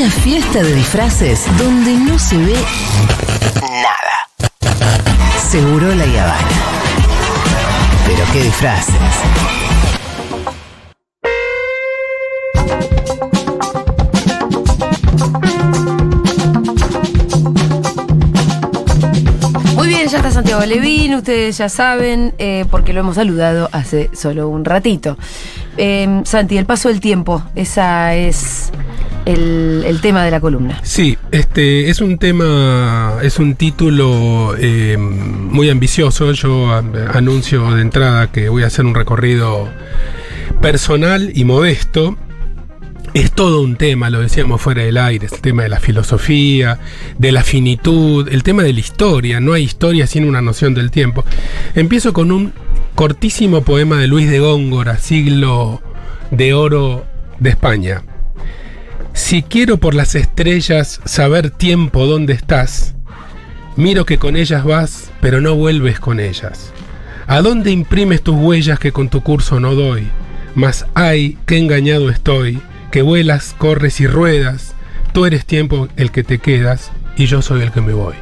Una fiesta de disfraces donde no se ve nada. Seguro la Habana. Pero qué disfraces. Muy bien, ya está Santiago Levín, ustedes ya saben, eh, porque lo hemos saludado hace solo un ratito. Eh, Santi, el paso del tiempo, esa es el, tema de la columna. Sí, este es un tema, es un título eh, muy ambicioso. Yo anuncio de entrada que voy a hacer un recorrido personal y modesto. Es todo un tema, lo decíamos fuera del aire, es el tema de la filosofía, de la finitud, el tema de la historia. No hay historia sin una noción del tiempo. Empiezo con un cortísimo poema de Luis de Góngora, siglo de oro de España. Si quiero por las estrellas saber tiempo dónde estás, miro que con ellas vas, pero no vuelves con ellas. ¿A dónde imprimes tus huellas que con tu curso no doy? Mas ay, qué engañado estoy, que vuelas, corres y ruedas, tú eres tiempo el que te quedas y yo soy el que me voy.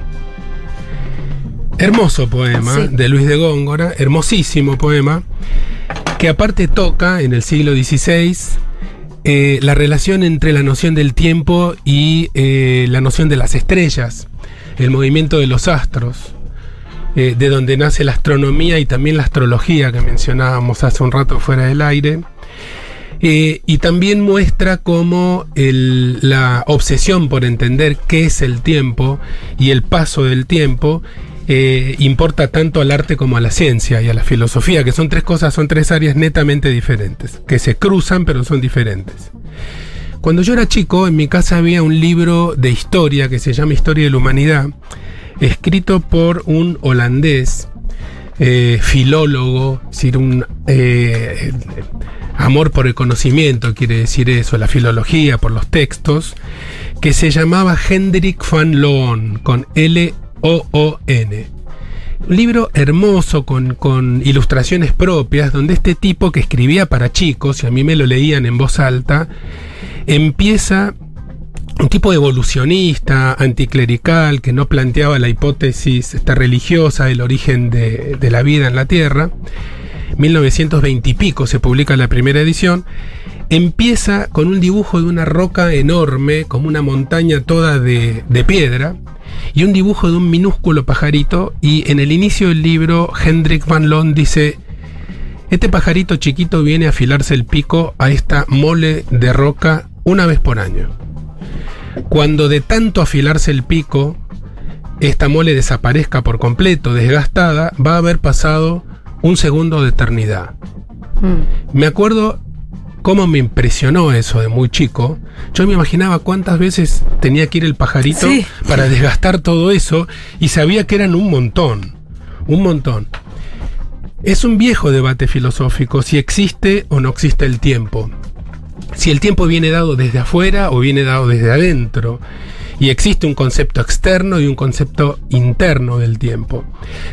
Hermoso poema Sí. de Luis de Góngora, hermosísimo poema, que aparte toca en el siglo XVI eh, la relación entre la noción del tiempo y eh, la noción de las estrellas, el movimiento de los astros, eh, de donde nace la astronomía y también la astrología que mencionábamos hace un rato fuera del aire. Y también muestra cómo la obsesión por entender qué es el tiempo y el paso del tiempo eh, importa tanto al arte como a la ciencia y a la filosofía, que son tres cosas, son tres áreas netamente diferentes, que se cruzan pero son diferentes. Cuando yo era chico, en mi casa había un libro de historia que se llama Historia de la Humanidad, escrito por un holandés, eh, filólogo, es decir, un eh, amor por el conocimiento, quiere decir eso, la filología, por los textos, que se llamaba Hendrik van Loon, con L-O-O-N. Un libro hermoso con, con ilustraciones propias, donde este tipo que escribía para chicos, y a mí me lo leían en voz alta, empieza un tipo evolucionista, anticlerical, que no planteaba la hipótesis esta religiosa del origen de, de la vida en la Tierra. 1920 y pico se publica la primera edición. Empieza con un dibujo de una roca enorme, como una montaña toda de, de piedra, y un dibujo de un minúsculo pajarito. Y en el inicio del libro, Hendrik van Loon dice: Este pajarito chiquito viene a afilarse el pico a esta mole de roca una vez por año. Cuando de tanto afilarse el pico, esta mole desaparezca por completo, desgastada, va a haber pasado un segundo de eternidad. Mm. Me acuerdo cómo me impresionó eso de muy chico. Yo me imaginaba cuántas veces tenía que ir el pajarito Sí. para desgastar todo eso y sabía que eran un montón, un montón. Es un viejo debate filosófico si existe o no existe el tiempo. Si el tiempo viene dado desde afuera o viene dado desde adentro. Y existe un concepto externo y un concepto interno del tiempo.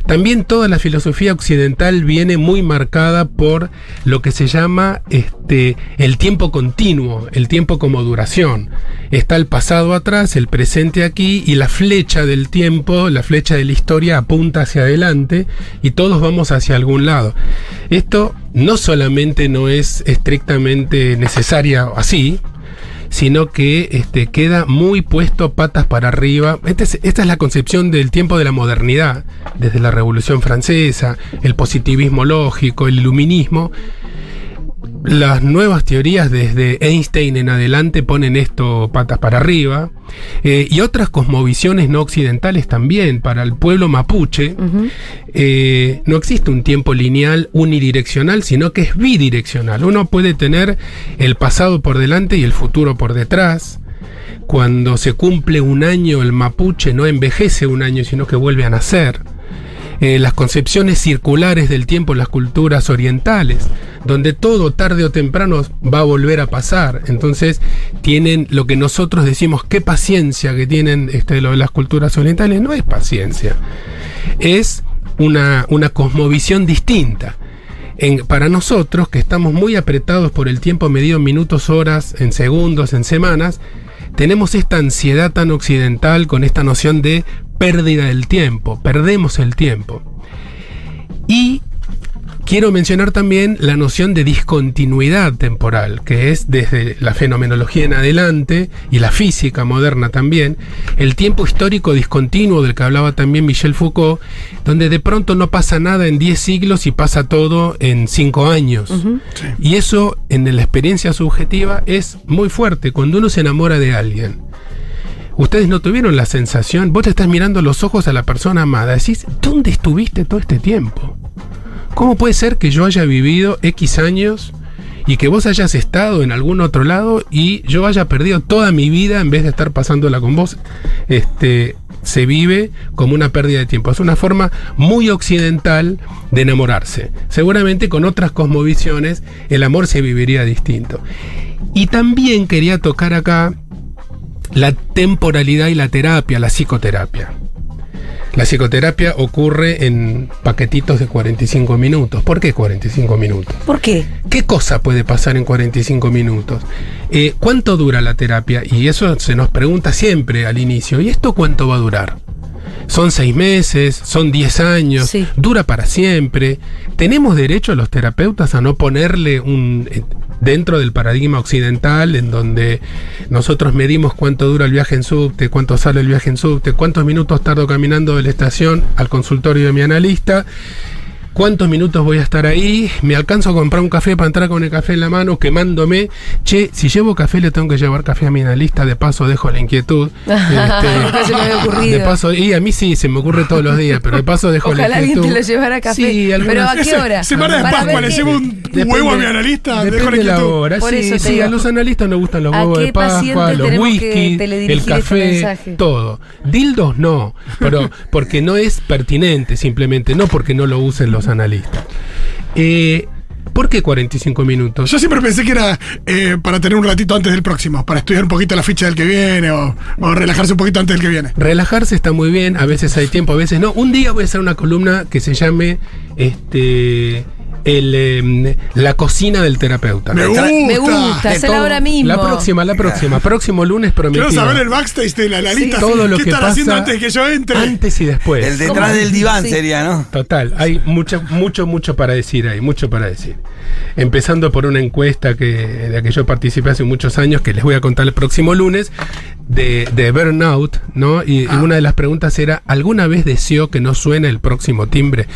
También toda la filosofía occidental viene muy marcada por lo que se llama este, el tiempo continuo, el tiempo como duración. Está el pasado atrás, el presente aquí y la flecha del tiempo, la flecha de la historia apunta hacia adelante y todos vamos hacia algún lado. Esto no solamente no es estrictamente necesaria así, sino que este, queda muy puesto patas para arriba. Este es- esta es la concepción del tiempo de la modernidad, desde la Revolución Francesa, el positivismo lógico, el iluminismo. Las nuevas teorías desde Einstein en adelante ponen esto patas para arriba eh, y otras cosmovisiones no occidentales también. Para el pueblo mapuche eh, no existe un tiempo lineal unidireccional, sino que es bidireccional. Uno puede tener el pasado por delante y el futuro por detrás. Cuando se cumple un año, el mapuche no envejece un año, sino que vuelve a nacer. Eh, las concepciones circulares del tiempo en las culturas orientales, donde todo tarde o temprano va a volver a pasar. Entonces tienen lo que nosotros decimos, qué paciencia que tienen este, lo de las culturas orientales, no es paciencia, es una, una cosmovisión distinta. Para nosotros, que estamos muy apretados por el tiempo medido en minutos, horas, en segundos, en semanas, tenemos esta ansiedad tan occidental con esta noción de pérdida del tiempo, perdemos el tiempo. Y Quiero mencionar también la noción de discontinuidad temporal, que es desde la fenomenología en adelante y la física moderna también, el tiempo histórico discontinuo del que hablaba también Michel Foucault, donde de pronto no pasa nada en 10 siglos y pasa todo en 5 años. Y eso en la experiencia subjetiva es muy fuerte cuando uno se enamora de alguien. Ustedes no tuvieron la sensación, vos te estás mirando los ojos a la persona amada, decís, ¿dónde estuviste todo este tiempo? ¿Cómo puede ser que yo haya vivido X años y que vos hayas estado en algún otro lado y yo haya perdido toda mi vida en vez de estar pasándola con vos? Este, se vive como una pérdida de tiempo. Es una forma muy occidental de enamorarse. Seguramente con otras cosmovisiones el amor se viviría distinto. Y también quería tocar acá la temporalidad y la terapia, la psicoterapia. La psicoterapia ocurre en paquetitos de 45 minutos. ¿Por qué 45 minutos? ¿Por qué? ¿Qué cosa puede pasar en 45 minutos? Eh, ¿Cuánto dura la terapia? Y eso se nos pregunta siempre al inicio. ¿Y esto cuánto va a durar? Son seis meses, son diez años, Sí. dura para siempre. ¿Tenemos derecho los terapeutas a no ponerle un eh, dentro del paradigma occidental en donde nosotros medimos cuánto dura el viaje en subte, cuánto sale el viaje en subte, cuántos minutos tardo caminando de la estación al consultorio de mi analista? ¿Cuántos minutos voy a estar ahí? ¿Me alcanzo a comprar un café para entrar con el café en la mano, quemándome? Che, si llevo café, le tengo que llevar café a mi analista. De paso, dejo la inquietud. Nunca se me había ocurrido. De paso, y a mí sí, se me ocurre todos los días, pero de paso dejo la Ojalá alguien inquietud. te lo llevara a café. Sí, Pero algunas- ¿a qué hora? semana de Pascua, le llevo un Depende- huevo a mi analista, dejo la la inquietud. hora. Por sí, eso sí, digo. a los analistas nos gustan los ¿A huevos de Pascua, los whisky, el este café, todo. Dildos no, pero porque no es pertinente simplemente, no porque no lo usen los analistas. Eh, ¿Por qué 45 minutos? Yo siempre pensé que era eh, para tener un ratito antes del próximo, para estudiar un poquito la ficha del que viene o, o relajarse un poquito antes del que viene. Relajarse está muy bien, a veces hay tiempo, a veces no. Un día voy a hacer una columna que se llame este el, em, la cocina del terapeuta. Me gusta. Me gusta, todo. ahora mismo. La próxima, la próxima, próximo lunes prometido. Quiero saber el backstage de la analista. todo lo ¿Qué que están pasa haciendo antes de que yo entre? Antes y después. El detrás ¿Cómo? del diván Sí. sería, ¿no? Total, hay mucho, mucho, mucho para decir ahí, mucho para decir. Empezando por una encuesta que, de la que yo participé hace muchos años, que les voy a contar el próximo lunes, de, de Burnout, ¿no? Y, y una de las preguntas era, ¿alguna vez deseó que no suene el próximo timbre?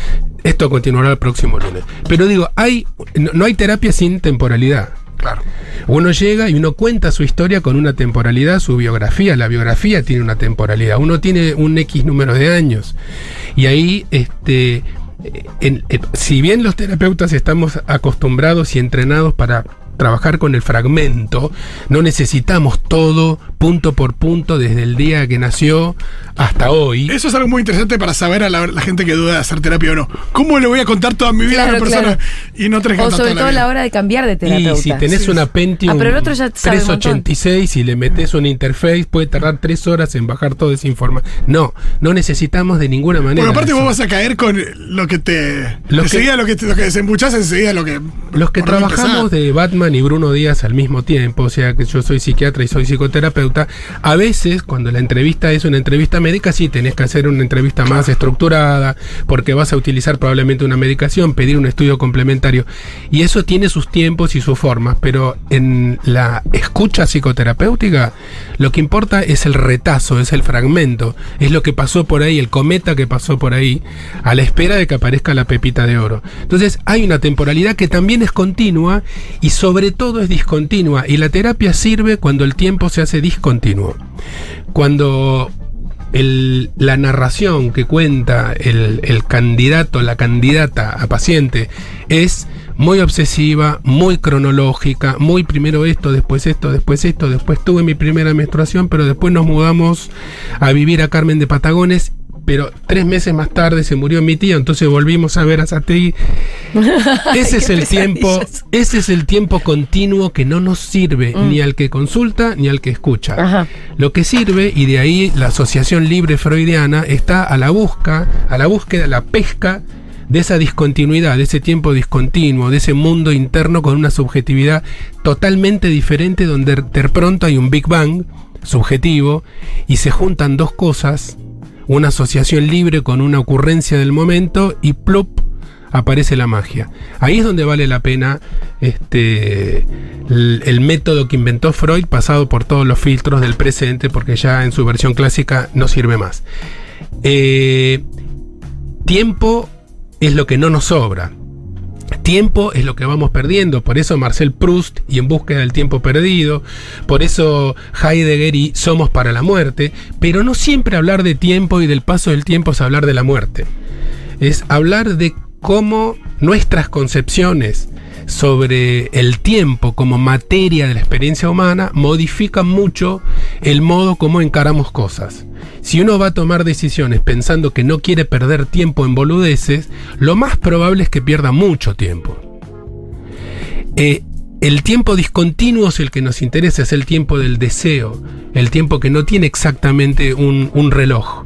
Esto continuará el próximo lunes. Pero digo, hay, no, no hay terapia sin temporalidad. Claro. Uno llega y uno cuenta su historia con una temporalidad, su biografía. La biografía tiene una temporalidad. Uno tiene un X número de años. Y ahí, este, eh, en- eh, si bien los terapeutas estamos acostumbrados y entrenados para trabajar con el fragmento, no necesitamos todo punto por punto desde el día que nació hasta hoy. Eso es algo muy interesante para saber a la, la gente que duda de hacer terapia o no. ¿Cómo le voy a contar toda mi vida a una persona claro. y no tenés que O sobre toda todo a la hora de cambiar de Y terapeuta. si tenés Sí. una Pentium Ah, pero el otro ya sabe un montón. 386 y le metes una interface, puede tardar tres horas en bajar toda esa información. No, no necesitamos de ninguna manera. Porque aparte eso. vos vas a caer con lo que te. Lo que- enseguida lo que, te- lo que desembuchás, enseguida lo que. Los que trabajamos empezar. de Batman y Bruno Díaz al mismo tiempo, o sea que yo soy psiquiatra y soy psicoterapeuta, a veces cuando la entrevista es una entrevista médica, sí tenés que hacer una entrevista más estructurada, porque vas a utilizar probablemente una medicación, pedir un estudio complementario. Y eso tiene sus tiempos y sus formas, pero en la escucha psicoterapéutica, lo que importa es el retazo, es el fragmento, es lo que pasó por ahí, el cometa que pasó por ahí, a la espera de que aparezca la pepita de oro. Entonces hay una temporalidad que también es continua y sobre todo es discontinua. Y la terapia sirve cuando el tiempo se hace discontinuo. Cuando la narración que cuenta el, el candidato, la candidata a paciente es muy obsesiva, muy cronológica, muy primero esto, después esto, después esto, después tuve mi primera menstruación, pero después nos mudamos a vivir a Carmen de Patagones. Pero tres meses más tarde se murió mi tía, entonces volvimos a ver a Sategui. Ese es el tiempo, ese es el tiempo continuo que no nos sirve ni al que consulta ni al que escucha. Ajá. Lo que sirve, y de ahí la asociación libre freudiana, está a la busca, a la búsqueda, a la pesca de esa discontinuidad, de ese tiempo discontinuo, de ese mundo interno con una subjetividad totalmente diferente donde de pronto hay un Big Bang subjetivo, y se juntan dos cosas, una asociación libre con una ocurrencia del momento, y plup, aparece la magia. Ahí es donde vale la pena este, el, el método que inventó Freud pasado por todos los filtros del presente, porque ya en su versión clásica no sirve más. Eh, tiempo es lo que no nos sobra. Tiempo es lo que vamos perdiendo, por eso Marcel Proust y En búsqueda del tiempo perdido, por eso Heidegger y Somos para la muerte, pero no siempre hablar de tiempo y del paso del tiempo es hablar de la muerte. Es hablar de cómo nuestras concepciones sobre el tiempo como materia de la experiencia humana modifican mucho el modo como encaramos cosas. Si uno va a tomar decisiones pensando que no quiere perder tiempo en boludeces, lo más probable es que pierda mucho tiempo. Eh, el tiempo discontinuo es el que nos interesa, es el tiempo del deseo, el tiempo que no tiene exactamente un, un reloj.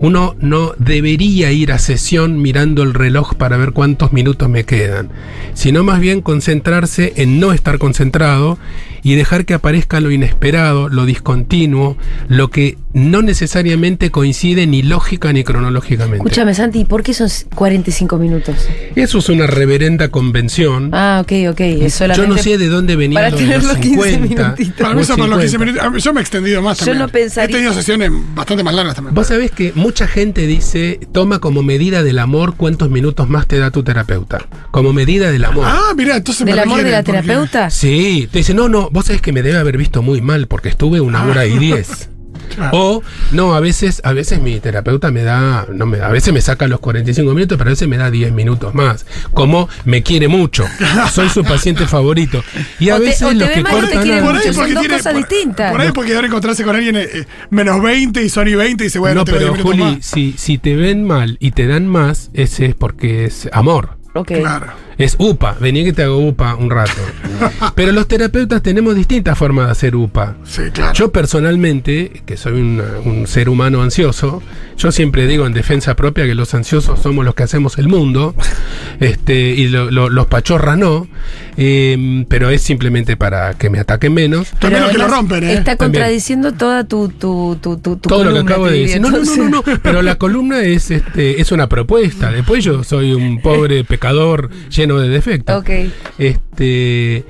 Uno no debería ir a sesión mirando el reloj para ver cuántos minutos me quedan, sino más bien concentrarse en no estar concentrado y dejar que aparezca lo inesperado, lo discontinuo, lo que no necesariamente coincide ni lógica ni cronológicamente. Escúchame, Santi, ¿por qué son 45 minutos? Eso es una reverenda convención. Ah, ok, ok. Es solamente Yo no sé de dónde venía para tener los los 15 50. minutitos. Para mí para los 15 50. minutos. Yo me he extendido más Yo también. no pensaría- He tenido sesiones bastante más largas también. Vos sabés que mucha gente dice, toma como medida del amor cuántos minutos más te da tu terapeuta. Como medida del amor. Ah, mira, entonces me ¿Del amor de la porque- terapeuta? Sí, te dice, no, no, vos sabés que me debe haber visto muy mal porque estuve una hora y diez. Claro. O, no, a veces, a veces mi terapeuta me da, no me, a veces me saca los 45 minutos, pero a veces me da 10 minutos más. Como me quiere mucho. Soy su paciente favorito. Y a O veces te los que y te cortan quiere a- mucho. son dos cosas por- distintas. Por ahí porque ahora encontrarse con alguien eh, eh, menos 20 y Sony 20 y dice, bueno, no, te pero 10 minutos Juli, más. si, si te ven mal y te dan más, ese es porque es amor. Ok. Claro. Es UPA, vení que te hago UPA un rato. Pero los terapeutas tenemos distintas formas de hacer UPA. Sí, claro. Yo personalmente, que soy una- un ser humano ansioso, yo siempre digo en defensa propia que los ansiosos somos los que hacemos el mundo, este, y lo- lo- los pachorras no, eh, pero es simplemente para que me ataquen menos. También los que lo además rompen, ¿eh? Está También. contradiciendo toda tu, tu, tu, tu, tu Todo lo que acabo de decir. No, no, no, no, no, pero la columna es, este, es una propuesta. Después yo soy un pobre pecador lleno de defectos. Ok. Este,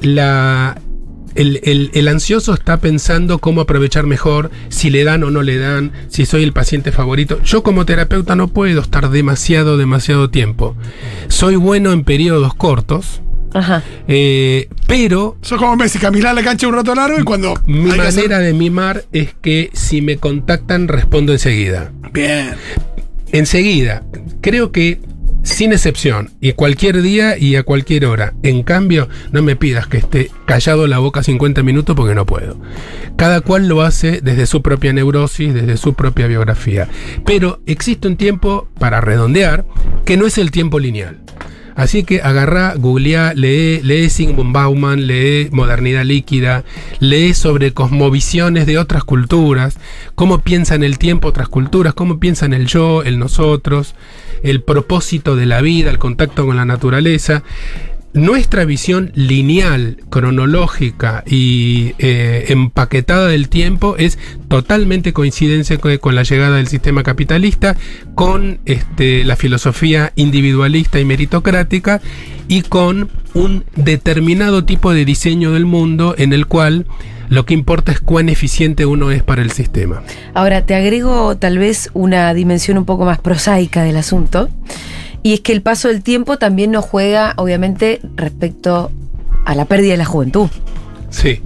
la, el, el- el ansioso está pensando cómo aprovechar mejor, si le dan o no le dan, si soy el paciente favorito. Yo como terapeuta no puedo estar demasiado, demasiado tiempo. Soy bueno en periodos cortos, Ajá. eh, pero Sos como Messi, caminar la cancha un rato largo y cuando. mi hacer- manera de mimar es que si me contactan respondo enseguida. Bien. Enseguida, creo que sin excepción, y cualquier día y a cualquier hora. En cambio, no me pidas que esté callado la boca 50 minutos porque no puedo. Cada cual lo hace desde su propia neurosis, desde su propia biografía. Pero existe un tiempo, para redondear, que no es el tiempo lineal. Así que agarrá, googleá, lee, lee Sigmund Bauman, lee Modernidad Líquida, lee sobre cosmovisiones de otras culturas, cómo piensan el tiempo otras culturas, cómo piensan el yo, el nosotros, el propósito de la vida, el contacto con la naturaleza. Nuestra visión lineal, cronológica y eh, empaquetada del tiempo es totalmente coincidencia con, la llegada del sistema capitalista, con este, la filosofía individualista y meritocrática y con un determinado tipo de diseño del mundo en el cual lo que importa es cuán eficiente uno es para el sistema. Ahora, te agrego tal vez una dimensión un poco más prosaica del asunto. Y es que el paso del tiempo también nos juega, obviamente, respecto a la pérdida de la juventud. Sí.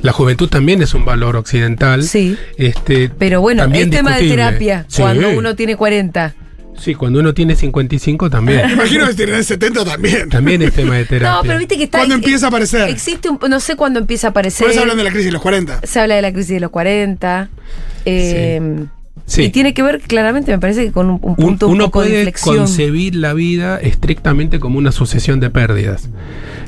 La juventud también es un valor occidental. Sí. Este, Pero bueno, también es tema de terapia. Sí. Cuando uno tiene 40. Sí, cuando uno tiene 55 Me también. imagino que tener 70 también. también es tema de terapia. No, pero viste que está. ¿Cuándo eh, empieza a aparecer? Existe un. No sé cuándo empieza a aparecer. Por eso hablan de la crisis de los 40. Se habla de la crisis de los 40. eh, Sí. Y tiene que ver claramente, me parece, que con un, un Un- punto un uno poco de puede inflexión. concebir la vida estrictamente como una sucesión de pérdidas.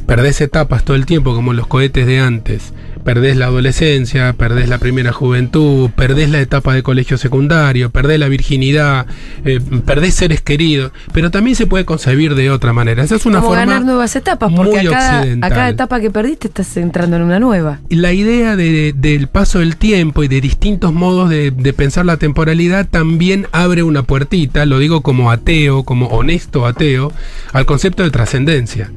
Perdés etapas todo el tiempo, como los cohetes de antes. Perdés la adolescencia, perdés la primera juventud, perdés la etapa de colegio secundario, perdés la virginidad, eh, perdés seres queridos. Pero también se puede concebir de otra manera. Esa es una como forma. ganar nuevas etapas, porque muy a cada, a cada etapa que perdiste estás entrando en una nueva. la idea de- del paso del tiempo y de distintos modos de, de pensar la temporalidad también abre una puertita, lo digo como ateo, como honesto ateo, al concepto de trascendencia.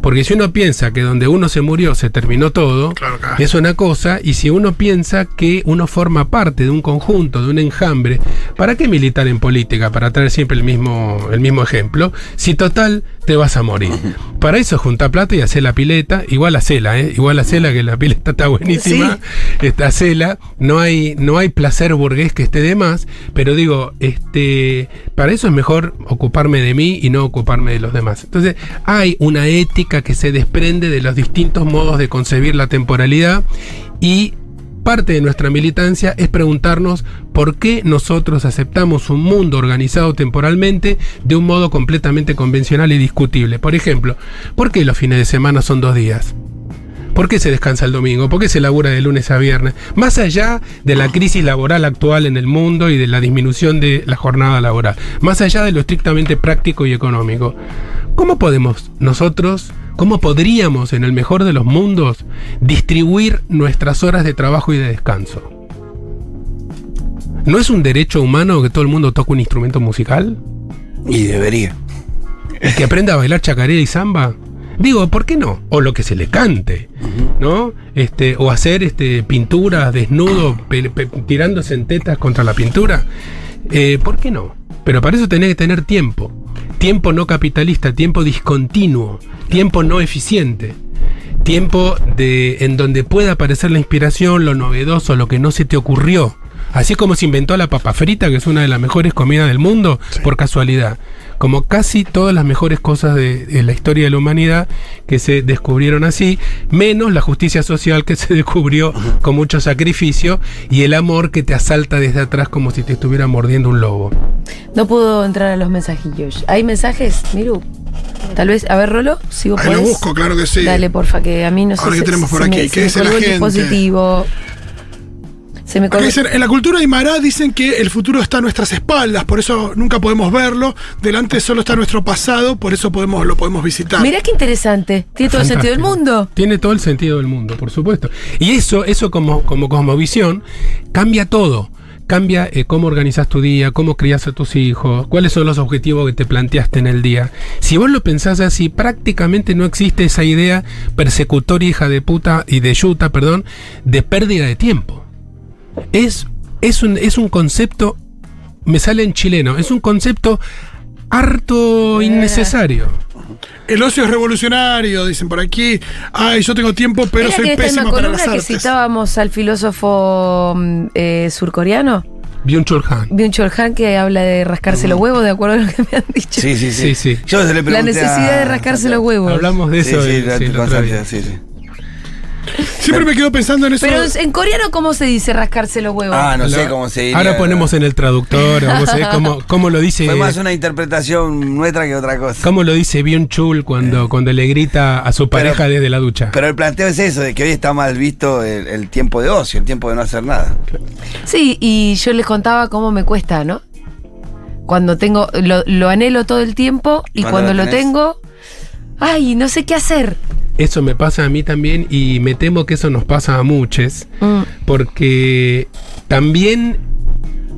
Porque si uno piensa que donde uno se murió se terminó todo, Claro, claro. es una cosa, y si uno piensa que uno forma parte de un conjunto, de un enjambre, ¿para qué militar en política? Para traer siempre el mismo, el mismo ejemplo, si total te vas a morir. Para eso junta plata y hacer la pileta, igual hacela, ¿eh? igual hacela que la pileta está buenísima, está hacela, no hay, no hay placer burgués que esté de más, pero digo, este, para eso es mejor ocuparme de mí y no ocuparme de los demás. Entonces, hay una ética que se desprende de los distintos modos de concebir la temporalidad y parte de nuestra militancia es preguntarnos por qué nosotros aceptamos un mundo organizado temporalmente de un modo completamente convencional y discutible. Por ejemplo, ¿por qué los fines de semana son dos días? ¿Por qué se descansa el domingo? ¿Por qué se labura de lunes a viernes? Más allá de la crisis laboral actual en el mundo y de la disminución de la jornada laboral, más allá de lo estrictamente práctico y económico, ¿cómo podemos nosotros, cómo podríamos en el mejor de los mundos distribuir nuestras horas de trabajo y de descanso? ¿No es un derecho humano que todo el mundo toque un instrumento musical? Y debería. ¿Y que aprenda a bailar chacarera y samba? Digo, ¿por qué no? O lo que se le cante, ¿no? Este, o hacer este, pinturas desnudo, pe- pe- tirándose en tetas contra la pintura. Eh, ¿Por qué no? Pero para eso tenés que tener tiempo. Tiempo no capitalista, tiempo discontinuo, tiempo no eficiente. Tiempo de, en donde pueda aparecer la inspiración, lo novedoso, lo que no se te ocurrió. Así como se inventó la papa frita, que es una de las mejores comidas del mundo, por casualidad. Como casi todas las mejores cosas de, de la historia de la humanidad que se descubrieron así, menos la justicia social que se descubrió con mucho sacrificio y el amor que te asalta desde atrás como si te estuviera mordiendo un lobo. No puedo entrar a los mensajillos. ¿Hay mensajes, Miru? Tal vez, a ver, Rolo, si vos Ahí lo podés. busco, claro que sí. Dale, porfa, que a mí no sé. Ahora, ¿qué se- tenemos por se aquí? me- ¿Qué se me dice la gente? dispositivo. Se me Acá colgó. dicen, en la cultura aymara dicen que el futuro está a nuestras espaldas, por eso nunca podemos verlo. Delante solo está nuestro pasado, por eso podemos, lo podemos visitar. Mirá qué interesante. Tiene todo el sentido del mundo. Tiene todo el sentido del mundo, por supuesto. Y eso, eso como, como cosmovisión, cambia todo. Cambia eh, cómo organizas tu día, cómo crías a tus hijos, cuáles son los objetivos que te planteaste en el día. Si vos lo pensás así, prácticamente no existe esa idea persecutoria, hija de puta y de yuta, perdón, de pérdida de tiempo. Es, es, un, es un concepto, me sale en chileno, es un concepto harto innecesario. El ocio es revolucionario, dicen por aquí. Ay, yo tengo tiempo, pero ¿Era soy que pésimo para columna las que artes. citábamos al filósofo mm, eh, surcoreano? Byung-Chul Han. Byung-Chul Han, que habla de rascarse los huevos, de acuerdo a lo que me han dicho. Sí, sí, Sí, sí. sí. Yo se le La pregunté necesidad a- de rascarse los huevos. Hablamos de Sí, eso sí, el- la- sí, día. sí, sí. Siempre me quedo pensando en eso. Pero en coreano, ¿cómo se dice rascarse los huevos? Ah, no sé La- cómo se diría. Ahora ponemos en el traductor, vamos a ver cómo, cómo lo dice. Fue más una interpretación nuestra que otra cosa. ¿Cómo lo dice Byung Chul cuando, cuando le grita a su pareja Pero- desde la ducha? Pero el planteo es eso, de que hoy está mal visto el, el tiempo de ocio, el tiempo de no hacer nada. Sí, y yo les contaba cómo me cuesta, ¿no? Cuando tengo, lo, lo anhelo todo el tiempo y Cuando cuando lo lo tenés. tengo, ay, no sé qué hacer. Eso me pasa a mí también y me temo que eso nos pasa a muchos, Mm. porque también,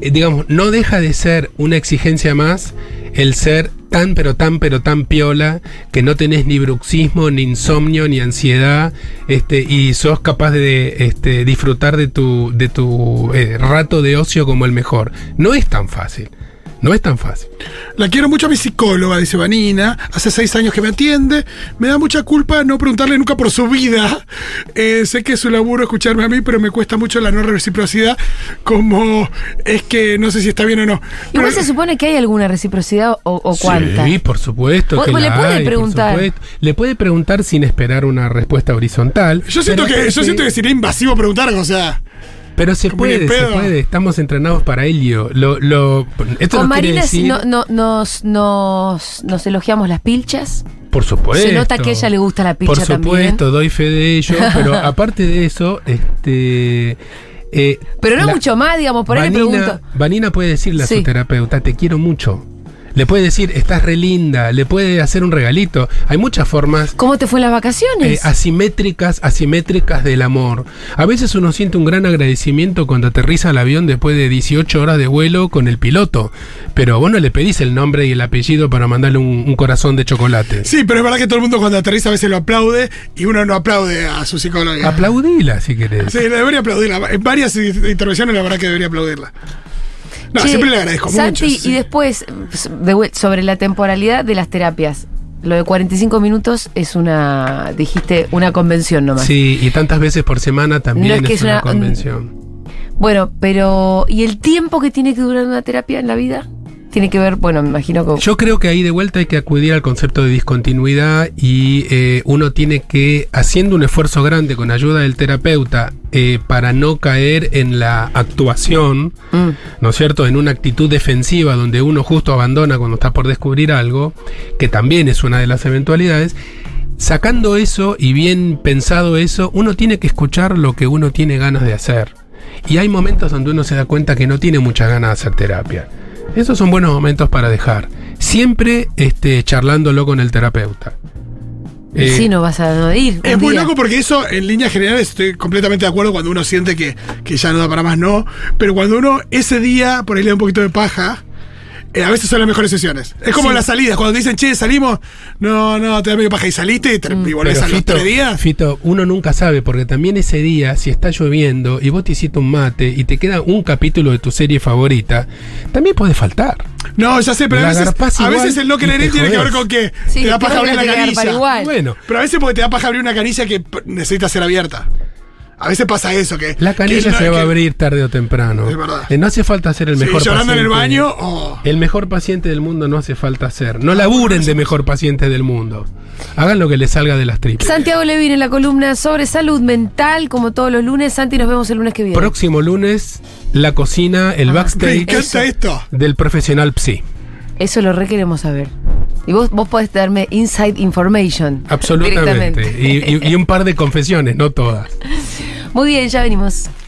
eh, digamos, no deja de ser una exigencia más el ser tan pero tan pero tan piola que no tenés ni bruxismo, ni insomnio, ni ansiedad, este, y sos capaz de este, disfrutar de tu, de tu eh, rato de ocio como el mejor. No es tan fácil. No es tan fácil. La quiero mucho a mi psicóloga, dice Vanina. Hace seis años que me atiende. Me da mucha culpa no preguntarle nunca por su vida. Eh, sé que es su laburo escucharme a mí, pero me cuesta mucho la no reciprocidad. Como es que no sé si está bien o no. Igual Pero- se supone que hay alguna reciprocidad o, o cuánta. Sí, por supuesto. Vos- que vos le la puede hay, preguntar. Le puede preguntar sin esperar una respuesta horizontal. yo siento que, yo aparte- siento que sería invasivo preguntar, o sea. Pero se puede, se puede. Estamos entrenados para ello. Lo, lo, esto Con Marina decir, no, no- nos, nos, nos elogiamos las pilchas. por supuesto. Se nota que a ella le gusta la pilcha Por supuesto, doy fe de ello. Pero aparte de eso, este. eh, Pero no la- mucho más, digamos, por ahí le Vanina, pregunto. Vanina puede decirle a Sí. su terapeuta, te quiero mucho. Le puede decir, estás re linda, le puede hacer un regalito. Hay muchas formas ¿Cómo te fue las eh, vacaciones? asimétricas, asimétricas del amor. A veces uno siente un gran agradecimiento cuando aterriza el avión después de 18 horas de vuelo con el piloto. Pero vos no le pedís el nombre y el apellido para mandarle un, un corazón de chocolate. Sí, pero es verdad que todo el mundo cuando aterriza a veces lo aplaude y uno no aplaude a su psicóloga. Aplaudila si querés. Sí, debería aplaudirla. En varias intervenciones la verdad que debería aplaudirla. No, Che, siempre le agradezco Santi, mucho. sí. y después, de sobre la temporalidad de las terapias. Lo de 45 minutos es una, dijiste, una convención nomás. Sí, y tantas veces por semana también No es que es, es una, una- convención. Bueno, pero ¿y el tiempo que tiene que durar una terapia en la vida? Tiene que ver, bueno, me imagino que... Yo creo que ahí de vuelta hay que acudir al concepto de discontinuidad y eh, uno tiene que, haciendo un esfuerzo grande con ayuda del terapeuta eh, para no caer en la actuación, Mm. ¿no es cierto?, en una actitud defensiva donde uno justo abandona cuando está por descubrir algo, que también es una de las eventualidades. Sacando eso y bien pensado eso, uno tiene que escuchar lo que uno tiene ganas de hacer. Y hay momentos donde uno se da cuenta que no tiene muchas ganas de hacer terapia. Esos son buenos momentos para dejar. Siempre este, charlándolo con el terapeuta. Eh, sí, no vas a ir. Es muy día. loco porque eso, en líneas generales, estoy completamente de acuerdo cuando uno siente que, que ya no da para más, no. Pero cuando uno ese día, por ahí le da un poquito de paja, eh, a veces son las mejores sesiones. Es como Sí. las salidas, cuando te dicen, che, salimos, no, no, te da medio paja y saliste y, te- y volvés Pero a Fito, tres días. Fito, uno nunca sabe, porque también ese día, si está lloviendo y vos te hiciste un mate y te queda un capítulo de tu serie favorita, también puede faltar. No, ya sé, pero a veces, a veces el no querer tiene que ver con que Sí, te da paja abrir una canilla. igual. Bueno, Pero a veces porque te da paja abrir una canilla que necesita ser abierta. A veces pasa eso, que... la que canilla no- se va a que- abrir tarde o temprano. Es verdad. Eh, no hace falta ser el Sí, mejor llorando en el baño o... El mejor paciente del mundo no hace falta ser. No laburen de mejor paciente del mundo. Hagan lo que les salga de las tripas. Santiago Levin en la columna sobre salud mental, como todos los lunes. Santi, nos vemos el lunes que viene. Próximo lunes, la cocina, el Me backstage encanta esto. del profesional psi. Eso lo re queremos saber. Y vos, vos podés darme inside information. Absolutamente. Y- y un par de confesiones, no todas. Muy bien, ya venimos.